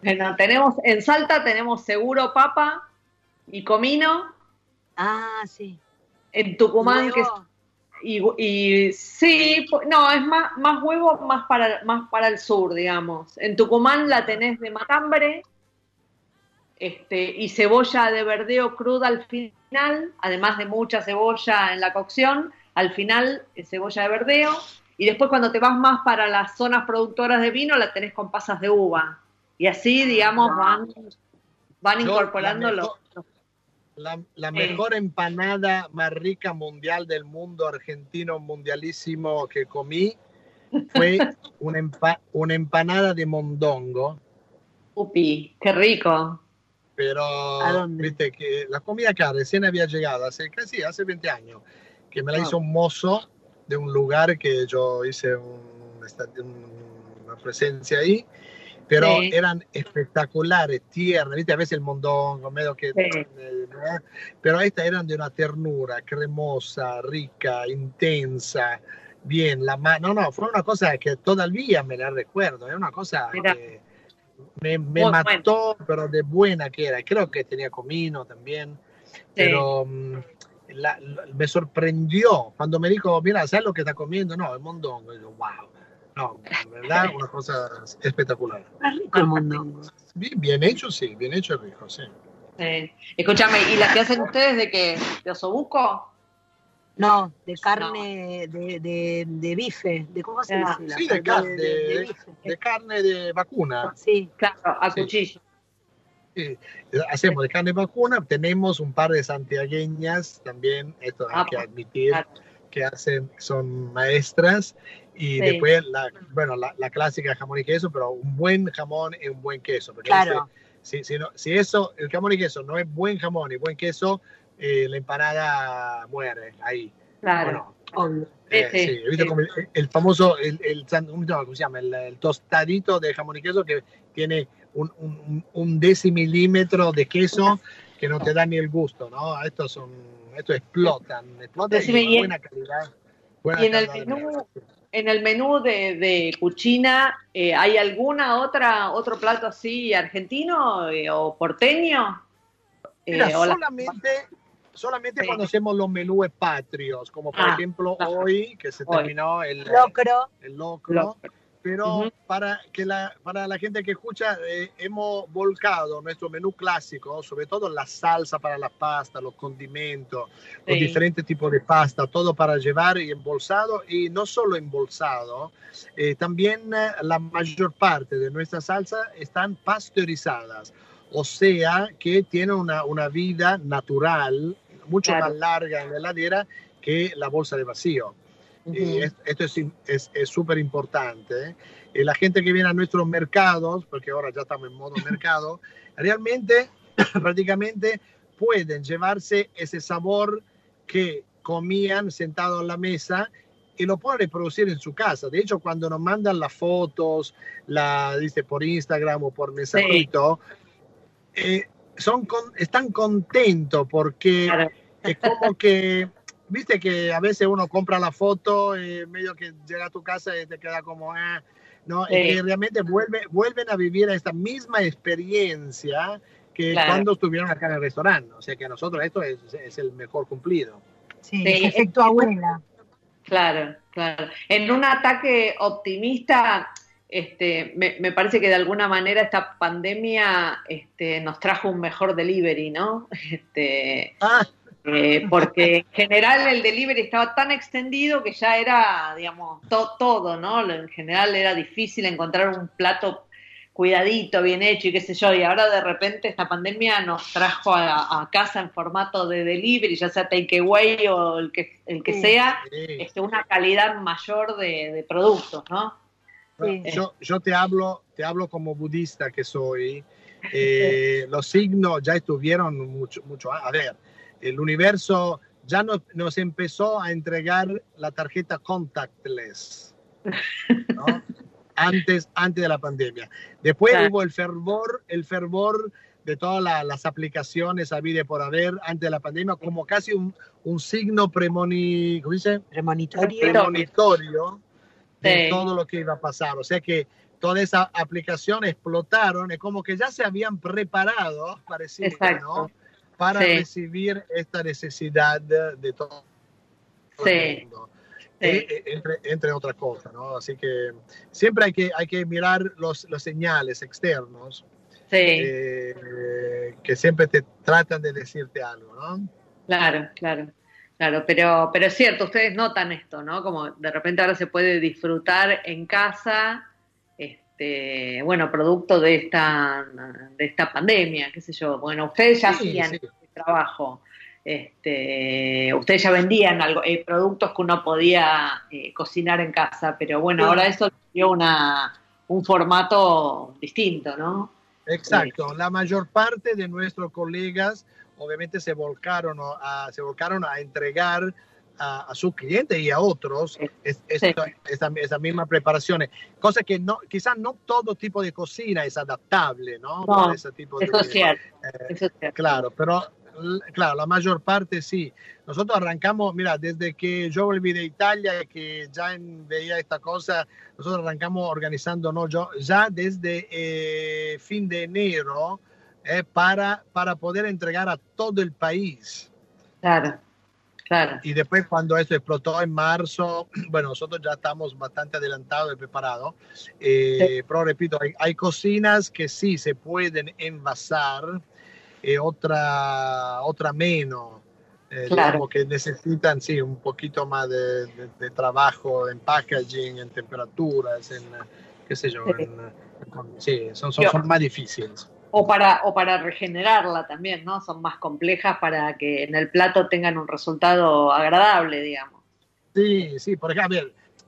Bueno, tenemos, en Salta tenemos seguro papa y comino. Ah, sí. En Tucumán, que y, y, sí, no, es más, más huevo más para, más para el sur, digamos. En Tucumán la tenés de matambre este, y cebolla de verdeo cruda al final, además de mucha cebolla en la cocción, al final eh, cebolla de verdeo. Y después cuando te vas más para las zonas productoras de vino, la tenés con pasas de uva. Y así, digamos, van, van incorporando los... La, la, mejor empanada más rica mundial del mundo argentino mundialísimo que comí fue una, una empanada de mondongo. Upi, qué rico. Pero, viste, que la comida acá recién había llegado, hace casi hace 20 años, que me la hizo un mozo de un lugar que yo hice una presencia ahí pero eran espectaculares, tiernas, ¿viste? A veces el mondongo, medio que... Pero estas eran de una ternura cremosa, rica, intensa, bien, la mano, no, no, fue una cosa que todavía me la recuerdo, es una cosa que me, mató, pero de buena que era, creo que tenía comino también, pero... Mm, me sorprendió cuando me dijo, mira, ¿sabes lo que está comiendo? No, el mondongo. Y yo, wow. No, verdad, una cosa espectacular. rico el mondongo. Bien, hecho, sí, bien hecho rico, sí. Escúchame, ¿y las que hacen ustedes de qué? ¿De osobuco? No, de carne de, de, de, bife, de cómo se ah. dice. Sí, de, carne, de, carne de vacuna. Sí, claro, a cuchillo. Sí. Hacemos de carne vacuna, tenemos un par de santiagueñas también, esto hay ah, que admitir, que hacen, son maestras y después, la, bueno, la, la, clásica jamón y queso, pero un buen jamón y un buen queso. claro. si, si, no, si, eso, el jamón y queso no es buen jamón y buen queso, eh, la empanada muere ahí. Claro. Eh, sí, he visto como el, famoso, el, el, ¿cómo se llama? El, tostadito de jamón y queso que tiene un, un, un decimilímetro de queso que no te da ni el gusto, ¿no? Estos son, estos explotan, explotan y buena calidad. y en el menú, en el menú de, de Cuchina, eh, ¿hay alguna otra otro plato así argentino eh, o porteño? Eh, solamente, solamente cuando hacemos los menús patrios, como por ah, ejemplo hoy que se terminó el locro. El locro pero para, que la, para la gente que escucha, eh, hemos volcado nuestro menú clásico, sobre todo la salsa para la pasta, los condimentos, los diferentes tipos de pasta, todo para llevar y embolsado, y no solo embolsado, eh, también eh, la mayor parte de nuestra salsa están pasteurizadas, o sea que tienen una, una vida natural mucho más larga en la heladera que la bolsa de vacío. Esto es súper importante. ¿eh? la gente que viene a nuestros mercados, porque ahora ya estamos en modo mercado, realmente prácticamente pueden llevarse ese sabor que comían sentados en la mesa y lo pueden reproducir en su casa. De hecho, cuando nos mandan las fotos, la dice por Instagram o por mensajito, eh, son están contentos porque es como que, viste que a veces uno compra la foto y eh, medio que llega a tu casa y te queda como, ah, ¿no? Y realmente vuelve, vuelven a vivir esta misma experiencia que cuando estuvieron acá en el restaurante. O sea que a nosotros esto es, es el mejor cumplido. Sí, efecto abuela. Claro, claro. En un ataque optimista, este, me, parece que de alguna manera esta pandemia este, nos trajo un mejor delivery, ¿no? Este, ah. Eh, porque en general el delivery estaba tan extendido que ya era, digamos, todo, ¿no? En general era difícil encontrar un plato cuidadito, bien hecho y qué sé yo, y ahora de repente esta pandemia nos trajo a, casa en formato de delivery, ya sea takeaway o el que, el que sea, Este, una calidad mayor de, productos, ¿no? Yo, yo, te hablo, te hablo como budista que soy. Eh, los signos ya estuvieron mucho, mucho. A ver, el universo ya nos, nos empezó a entregar la tarjeta contactless. ¿no? antes, antes de la pandemia. Después hubo el fervor, el fervor de todas las aplicaciones a vida por haber antes de la pandemia, como casi un, un signo premoni, dice? premonitorio, premonitorio de todo lo que iba a pasar. O sea que todas esas aplicaciones explotaron, es como que ya se habían preparado, pareciera, ¿no? Para recibir esta necesidad de, todo. Sí. El mundo. Eh, eh, entre, entre, otras cosas, ¿no? Así que siempre hay que, hay que mirar los, los señales externos eh, que siempre te tratan de decirte algo, ¿no? Claro, claro. Claro, pero, pero es cierto, ustedes notan esto, ¿no? Como de repente ahora se puede disfrutar en casa, este, bueno, producto de esta, de esta pandemia, qué sé yo. Bueno, ustedes ya hacían este trabajo. Este, ustedes ya vendían algo, eh, productos que uno podía eh, cocinar en casa, pero bueno, ahora eso dio una, un formato distinto, ¿no? Exacto, la mayor parte de nuestros colegas obviamente se volcaron a, se volcaron a entregar a, sus clientes y a otros esa, misma preparación, cosa que no, quizás no todo tipo de cocina es adaptable, ¿no? ese tipo eso, es cierto, eh, eso es cierto. Claro, pero claro, la mayor parte sí. Nosotros arrancamos, mira, desde que yo volví de Italia, y que ya veía esta cosa, nosotros arrancamos organizando, ¿no? Yo, ya desde eh, fin de enero eh, para, para poder entregar a todo el país. Claro. Claro. Y después cuando esto explotó en marzo, bueno, nosotros ya estamos bastante adelantados y preparados. Eh, pero repito, hay, hay, cocinas que sí se pueden envasar, y otra, otra menos. Eh, que necesitan, sí, un poquito más de, trabajo en packaging, en temperaturas, en, qué sé yo, sí, son, son, más difíciles. O para, o para regenerarla también, ¿no? Son más complejas para que en el plato tengan un resultado agradable, digamos. Sí, sí, por ejemplo,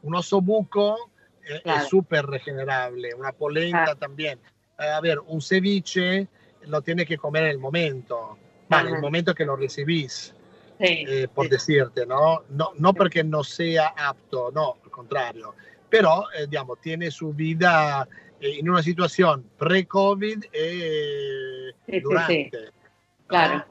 un oso buco eh, es súper regenerable, una polenta también. A ver, un ceviche lo tienes que comer en el momento, en el momento que lo recibís, eh, por decirte, ¿no? ¿no? No porque no sea apto, no, al contrario, pero, eh, digamos, tiene su vida en una situación pre-COVID y durante. Claro.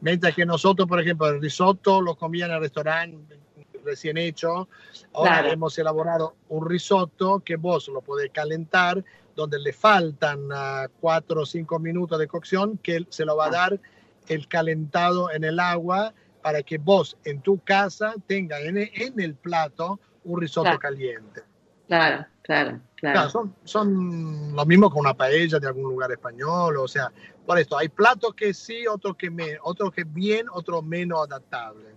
Mientras que nosotros, por ejemplo, el risotto lo comía en el restaurante recién hecho. Ahora hemos elaborado un risotto que vos lo podés calentar donde le faltan uh, cuatro o cinco minutos de cocción, que se lo va a ah. dar el calentado en el agua para que vos en tu casa tengas en, en el plato un risotto caliente. Claro, claro, claro. son, son lo mismo con una paella de algún lugar español, o sea, por esto hay platos que sí, otros que, me, otros que bien, otros menos adaptables.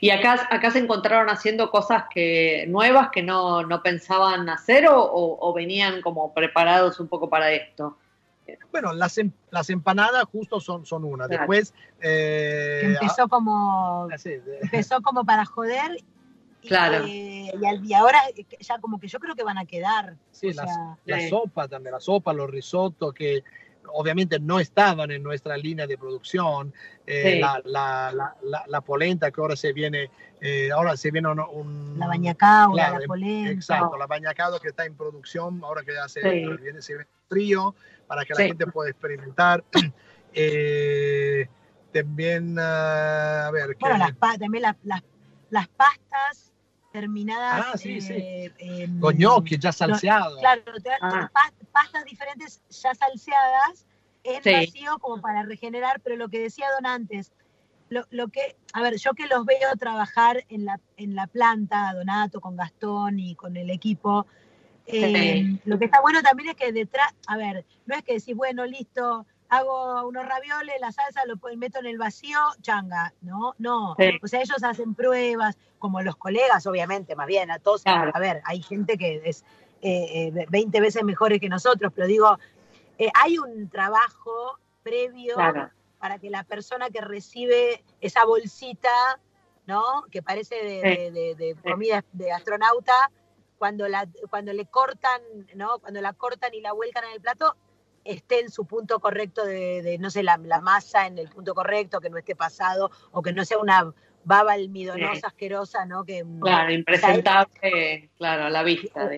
¿Y acá, acá se encontraron haciendo cosas que nuevas que no, pensaban hacer o, venían como preparados un poco para esto? Bueno, las, em, las empanadas justo son, son una. Después... Eh, empezó como... Ah, empezó como para joder Claro. y, ahora ya como que yo creo que van a quedar. Sí, la, sopa también, la sopa, los risotos que obviamente no estaban en nuestra línea de producción. Eh, la, polenta que ahora se viene, eh, ahora se viene un... la bañacao, la polenta. Exacto, la bañacado que está en producción, ahora que ya se, viene, se viene frío, para que la gente pueda experimentar. Eh, también, ah, a ver... Bueno, las, también las, las pastas terminadas. Ah, sí, sí. Con gnocchi ya salseado. claro, ah. pastas diferentes ya salseadas en vacío como para regenerar, pero lo que decía Don antes, lo, lo, que, a ver, yo que los veo trabajar en la, en la planta, Donato, con Gastón y con el equipo, eh, lo que está bueno también es que detrás, a ver, no es que decís, bueno, listo, hago unos ravioles, la salsa lo meto en el vacío, changa, ¿no? No, o sea, ellos hacen pruebas, como los colegas, obviamente, más bien, a todos, a ver, hay gente que es eh, 20 eh, veces mejor que nosotros, pero digo, eh, hay un trabajo previo para que la persona que recibe esa bolsita, ¿no? Que parece de, comida de astronauta, cuando, la, cuando le cortan, ¿no? Cuando la cortan y la vuelcan en el plato, esté en su punto correcto de, no sé, la, masa en el punto correcto, que no esté pasado, o que no sea una baba almidonosa, asquerosa, ¿no? Que, claro, impresentable, claro, a la vista.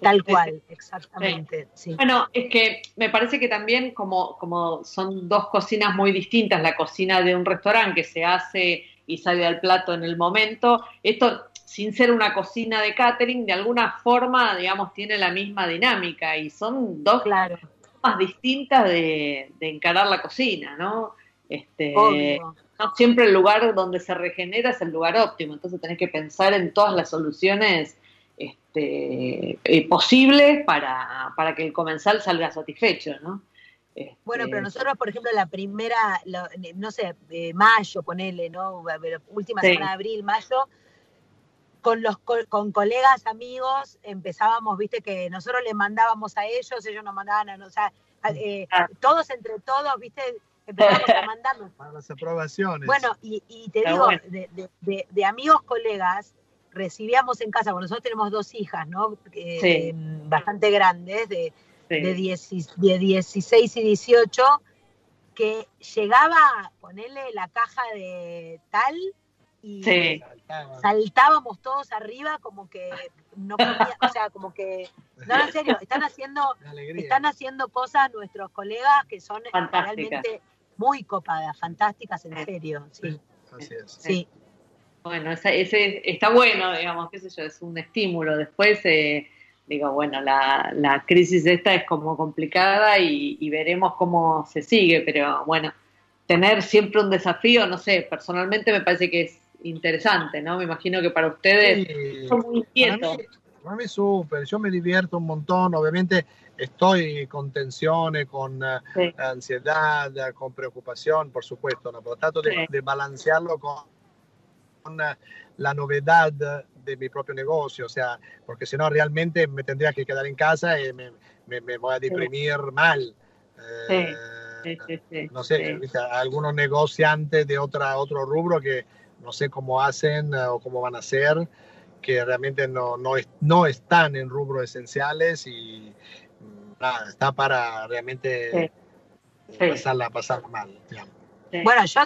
tal cual, exactamente. Bueno, es que me parece que también como, como son dos cocinas muy distintas, la cocina de un restaurante que se hace y sale al plato en el momento, esto sin ser una cocina de catering, de alguna forma, digamos, tiene la misma dinámica y son dos claro formas distintas de, encarar la cocina, ¿no? Este, no siempre el lugar donde se regenera es el lugar óptimo, entonces tenés que pensar en todas las soluciones este, eh, posibles para, para, que el comensal salga satisfecho, ¿no? bueno, pero este, nosotros, por ejemplo, la primera, no sé, mayo, ponele, ¿no? Última semana de abril, mayo, con los con colegas, amigos, empezábamos, viste, que nosotros les mandábamos a ellos, ellos nos mandaban a, o sea, eh, todos entre todos, viste, empezábamos a mandarnos. Para las aprobaciones. Bueno, y, te digo, de, amigos, colegas, recibíamos en casa, bueno, nosotros tenemos dos hijas, ¿no? Em, bastante grandes, de, de, 16 y 18, que llegaba, ponerle la caja de tal y saltábamos todos arriba como que no o sea, como que, no, en serio, están haciendo, están haciendo cosas nuestros colegas que son realmente muy copadas, fantásticas, en serio, sí. Así es. Sí. Bueno, ese, está bueno, digamos, qué sé yo, es un estímulo. Después, eh, digo, bueno, la, la, crisis esta es como complicada y, y veremos cómo se sigue, pero bueno, tener siempre un desafío, no sé, personalmente me parece que es interesante, ¿no? Me imagino que para ustedes son muy inquietos. Para mí, súper, yo me divierto un montón, obviamente estoy con tensiones, con eh, ansiedad, con preocupación, por supuesto, ¿no? pero trato de, balancearlo con, eh, la novedad de mi propio negocio, o sea, porque si no realmente me tendría que quedar en casa y me, voy a deprimir mal. Eh, no sé, algunos negociantes de otra, otro rubro que no sé cómo hacen eh, o cómo van a hacer, que realmente no, no, no están en rubros esenciales y mm, nada, está para realmente pasarla, pasarla mal. Bueno, yo,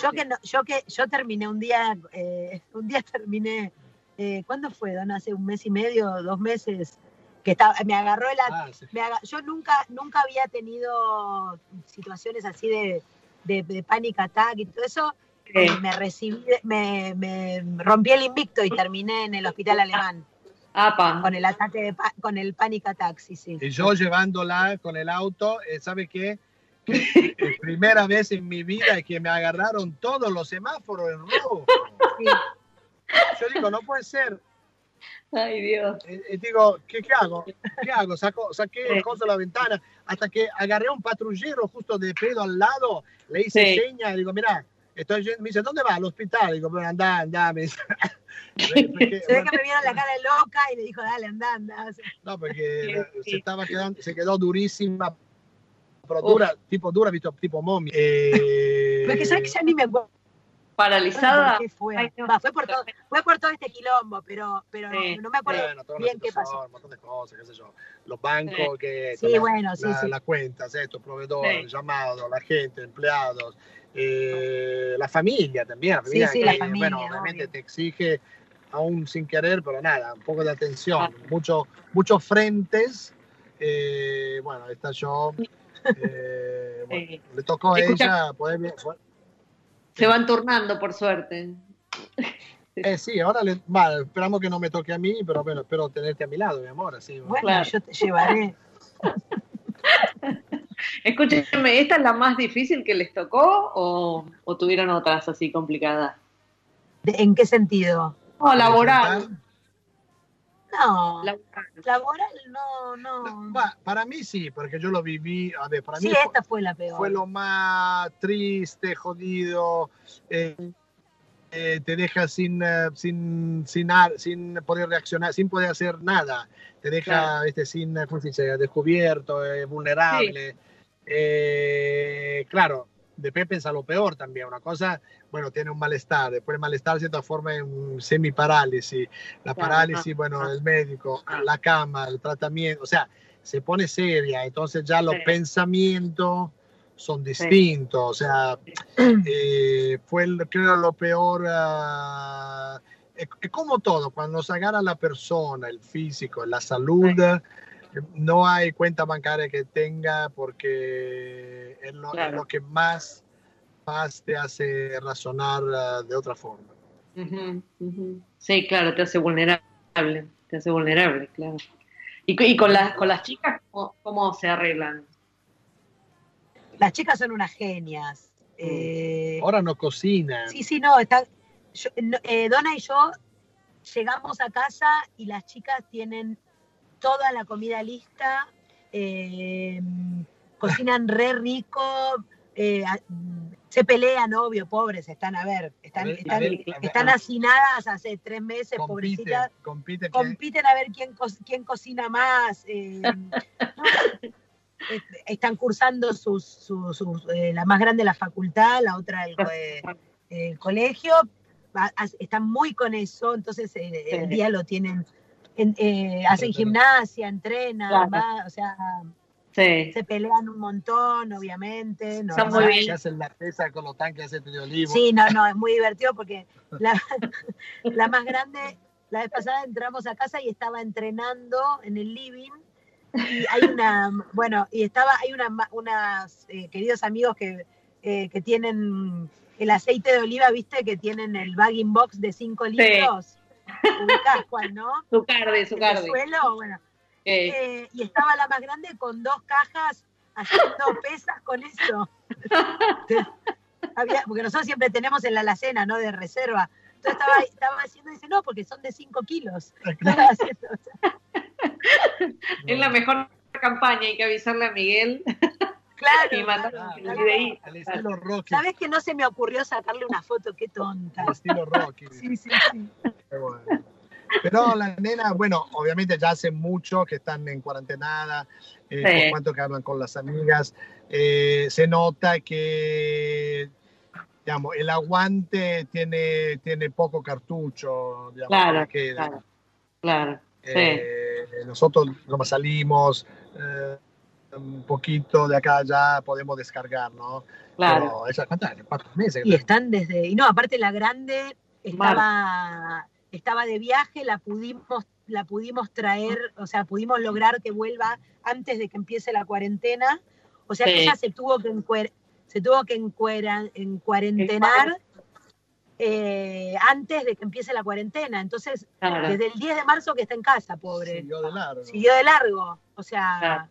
yo, que yo que yo terminé un día, eh, un día terminé, eh, ¿cuándo fue, Don? Hace un mes y medio, dos meses, que estaba, me agarró el... Ah, yo nunca, nunca había tenido situaciones así de, de, de panic attack y todo eso, me recibí, me, rompí el invicto y terminé en el hospital alemán. Con el ataque de, con el panic attack, sí, Y yo llevándola con el auto, eh, ¿sabe qué? Que primera vez en mi vida que me agarraron todos los semáforos en rojo. Yo digo, no puede ser. Ay, Dios. Y, eh, eh, digo, ¿qué, ¿qué, hago? ¿Qué hago? Saco, saqué cosa de la ventana hasta que agarré a un patrullero justo de pedo al lado, le hice seña y digo, mira, Estoy, me dice, ¿dónde va? Al hospital. Digo, bueno, anda, anda. Me dice. Se ve que me vieron la cara loca y le dijo, dale, anda, anda. No, porque se, estaba quedando, se quedó durísima pero dura, tipo dura, visto, tipo momia. Eh... Porque sabes que ya ni me acuerdo paralizada. fue? fue, por todo, fue por todo este quilombo, pero, pero no me acuerdo bien qué pasó. Un montón de cosas, qué sé yo. Los bancos que... Sí, la, bueno, sí, la, sí. Las cuentas, esto, proveedores, llamados, la gente, empleados, eh, la familia también. La familia, sí, sí, la familia. Bueno, obviamente te exige, aún sin querer, pero nada, un poco de atención. Mucho, muchos frentes. Eh, bueno, está yo. Eh, bueno, le tocó a ella poder, se van turnando, por suerte. Eh, sí, ahora le, esperamos que no me toque a mí, pero bueno, espero tenerte a mi lado, mi amor. Así, bueno, yo te llevaré. Escúcheme, ¿esta es la más difícil que les tocó o, tuvieron otras así complicadas? ¿En qué sentido? No, laboral. No, laboral, no, no. para mí sí, porque yo lo viví, a ver, para sí, mí esta fue, la peor. Fue lo más triste, jodido, eh, eh, te deja sin, eh, sin, sin, sin, poder reaccionar, sin poder hacer nada, te deja este, sin, ¿cómo se dice? descubierto, vulnerable. claro, de Pepe a lo peor también. Una cosa, bueno, tiene un malestar, después el malestar se transforma en semiparálisis. La parálisis, bueno, el médico, ah. la cama, el tratamiento, o sea, se pone seria, entonces ya los pensamientos son distintos, o sea, eh, fue creo lo peor, uh, es, como todo, cuando se agarra la persona, el físico, la salud, no hay cuenta bancaria que tenga porque es lo, que más, más te hace razonar ah, de otra forma. Sí, claro, te hace vulnerable, te hace vulnerable, claro. ¿Y, con, las, con las chicas ¿cómo, se arreglan? Las chicas son unas genias. Mm. Eh, Ahora no cocinan. Sí, sí, no, está, eh, Donna y yo llegamos a casa y las chicas tienen toda la comida lista, eh, cocinan re rico, eh, se pelean, obvio, pobres, están, a ver, están, están, hacinadas hace tres meses, pobrecitas. Compiten, compiten a ver quién, quién cocina más. Eh, están cursando sus, la más grande la facultad, la otra el, colegio, están muy con eso, entonces el día lo tienen eh, hacen gimnasia, entrenan, o sea, se pelean un montón, obviamente. No, muy bien. hacen la pesa con los tanques de olivo. Sí, no, no, es muy divertido porque la, la más grande, la vez pasada entramos a casa y estaba entrenando en el living y hay una, bueno, y estaba, hay una, unas eh, queridos amigos que, eh, que tienen el aceite de oliva, viste, que tienen el bagging box de 5 litros ubicás cuál, ¿no? Su carde, su carde. suelo, bueno. Eh, y estaba la más grande con dos cajas haciendo pesas con eso. porque nosotros siempre tenemos en la alacena, ¿no? De reserva. Entonces estaba, estaba haciendo y dice, no, porque son de 5 kilos. es la mejor campaña, hay que avisarle a Miguel. Claro. y mandarle Al estilo Rocky. ¿Sabes que no se me ocurrió sacarle una foto? Qué tonta. Al estilo Rocky. sí, sí, sí. Pero la nena, bueno, obviamente ya hace mucho que están en cuarentena, eh, por cuanto que hablan con las amigas, eh, se nota que digamos, el aguante tiene, tiene poco cartucho. Digamos, claro, claro, claro. Eh, nosotros como salimos eh, un poquito de acá ya podemos descargar, ¿no? Claro. Pero esa, ¿cuántas? Cuatro meses. Y están desde, y no, aparte la grande estaba estaba de viaje, la pudimos, la pudimos traer, o sea, pudimos lograr que vuelva antes de que empiece la cuarentena. O sea que ella se tuvo que se tuvo que en cuarentenar eh, antes de que empiece la cuarentena. Entonces, desde el 10 de marzo que está en casa, pobre. Siguió de largo. Siguió de largo. O sea,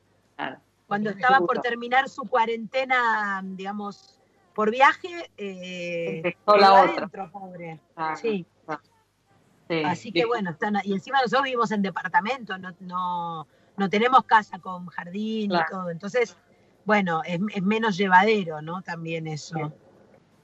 cuando estaba por terminar su cuarentena, digamos, por viaje, eh, la otra. pobre. sí. Así que bueno, están, y encima nosotros vivimos en departamento, no, no, no tenemos casa con jardín y todo. Entonces, bueno, es, menos llevadero, ¿no? También eso.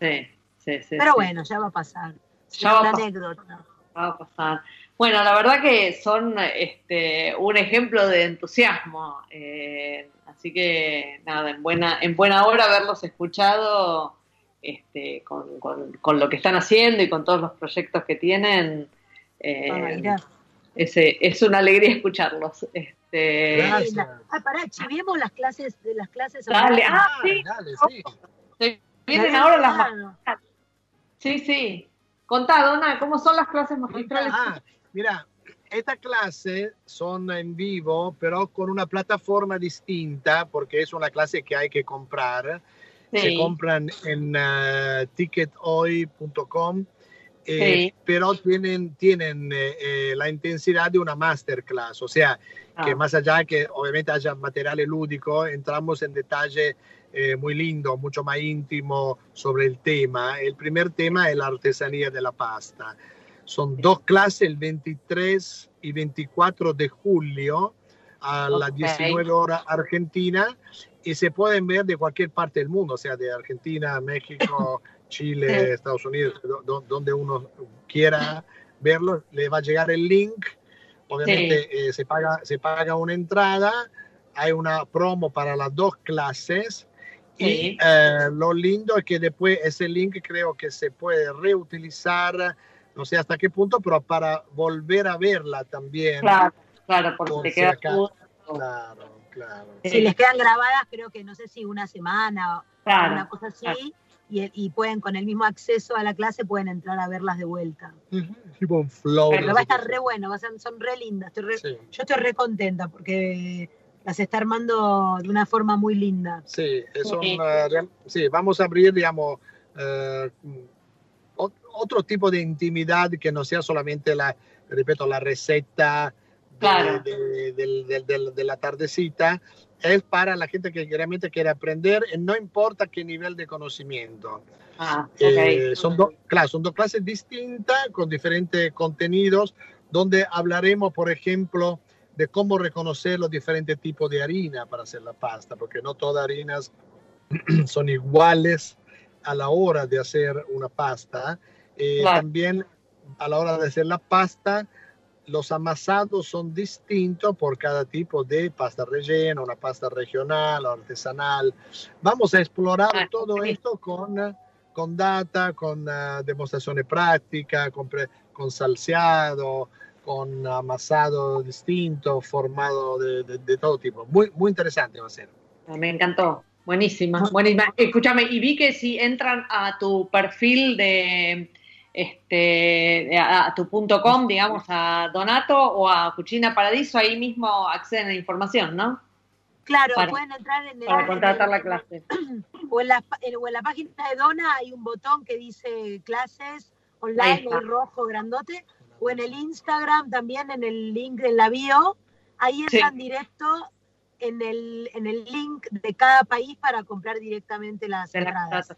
Sí, sí, sí. Pero bueno, ya va a pasar. Ya va, anécdota. va a pasar. Bueno, la verdad que son este, un ejemplo de entusiasmo. Eh, así que nada, en buena, en buena hora haberlos escuchado este, con, con, lo que están haciendo y con todos los proyectos que tienen. Eh, ese, es una alegría escucharlos. Este, Gracias. Ah, pará, chivemos las clases de las clases. Dale, ah, sí. Dale, sí. Vienen ahora las Sí, sí. Contá, Dona, ¿cómo son las clases magistrales? Ah, mira, esta clase son en vivo, pero con una plataforma distinta, porque es una clase que hay que comprar. Se compran en uh, tickethoy.com, eh, pero tienen, tienen eh, eh, la intensidad de una masterclass, o sea, que ah. más allá que obviamente haya material lúdico, entramos en detalle muy lindo, mucho más íntimo sobre el tema. El primer tema es la artesanía de la pasta. Son dos clases, el 23 y 24 de julio a las 19 horas Argentina y se pueden ver de cualquier parte del mundo, o sea, de Argentina, México, Chile, Estados Unidos, donde uno quiera verlo, le va a llegar el link. Obviamente eh, se, paga, se paga una entrada, hay una promo para las dos clases. Y eh, lo lindo es que después ese link creo que se puede reutilizar no sé hasta qué punto, pero para volver a verla también. Claro, claro, porque queda Claro, claro. Si les quedan grabadas, creo que no sé si una semana o una cosa así. Y, pueden con el mismo acceso a la clase pueden entrar a verlas de vuelta. Tipo un flow. Pero va a estar re bueno, son re lindas. Yo estoy re contenta porque las está armando de una forma muy linda. Sí, eso, sí vamos a abrir, digamos, uh, otro tipo de intimidad que no sea solamente la, repito, la receta de, la tardecita, es para la gente que realmente quiere aprender, no importa qué nivel de conocimiento. Ah, eh, son, claro, son dos clases distintas con diferentes contenidos, donde hablaremos, por ejemplo, de cómo reconocer los diferentes tipos de harina para hacer la pasta, porque no todas harinas son iguales a la hora de hacer una pasta eh, también a la hora de hacer la pasta, los amasados son distintos por cada tipo de pasta rellena, una pasta regional o artesanal. Vamos a explorar ah, todo esto con, con data, con uh, demostraciones prácticas, con, con salseado, con amasado distinto, formado de, de, todo tipo. Muy, muy interesante va a ser. Me encantó. Buenísima, buenísima. Escúchame, y vi que si entran a tu perfil de este, a, tu punto com, digamos, a Donato o a Cucina Paradiso, ahí mismo acceden a la información, ¿no? Claro, pueden entrar en el, para contratar la clase. O en, la, en la página de Dona hay un botón que dice clases online, en rojo grandote, o en el Instagram también en el link de la bio, ahí entran directo en el, en el link de cada país para comprar directamente las entradas.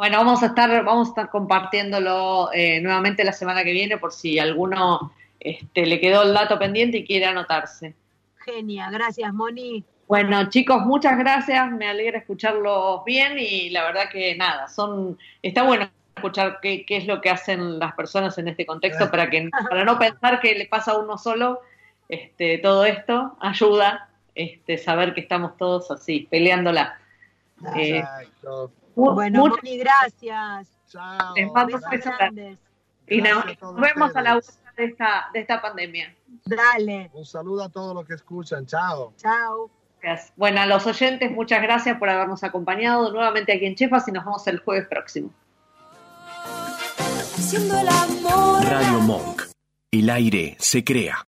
Bueno, vamos a estar, vamos a estar compartiéndolo eh, nuevamente la semana que viene por si alguno este, le quedó el dato pendiente y quiere anotarse. Genia, gracias Moni. Bueno, chicos, muchas gracias, me alegra escucharlos bien y la verdad que nada, son, está bueno escuchar qué, qué es lo que hacen las personas en este contexto para que para no pensar que le pasa a uno solo este, todo esto, ayuda este, saber que estamos todos así, peleándola. Exacto. Bueno, Moni, gracias. Chao. Y nos, vemos a la vuelta de esta, de esta pandemia. Dale. Un saludo a todos los que escuchan. Chao. Chao. Bueno, a los oyentes, muchas gracias por habernos acompañado nuevamente aquí en Chefas y nos vemos el jueves próximo. Radio Monk. El aire se crea.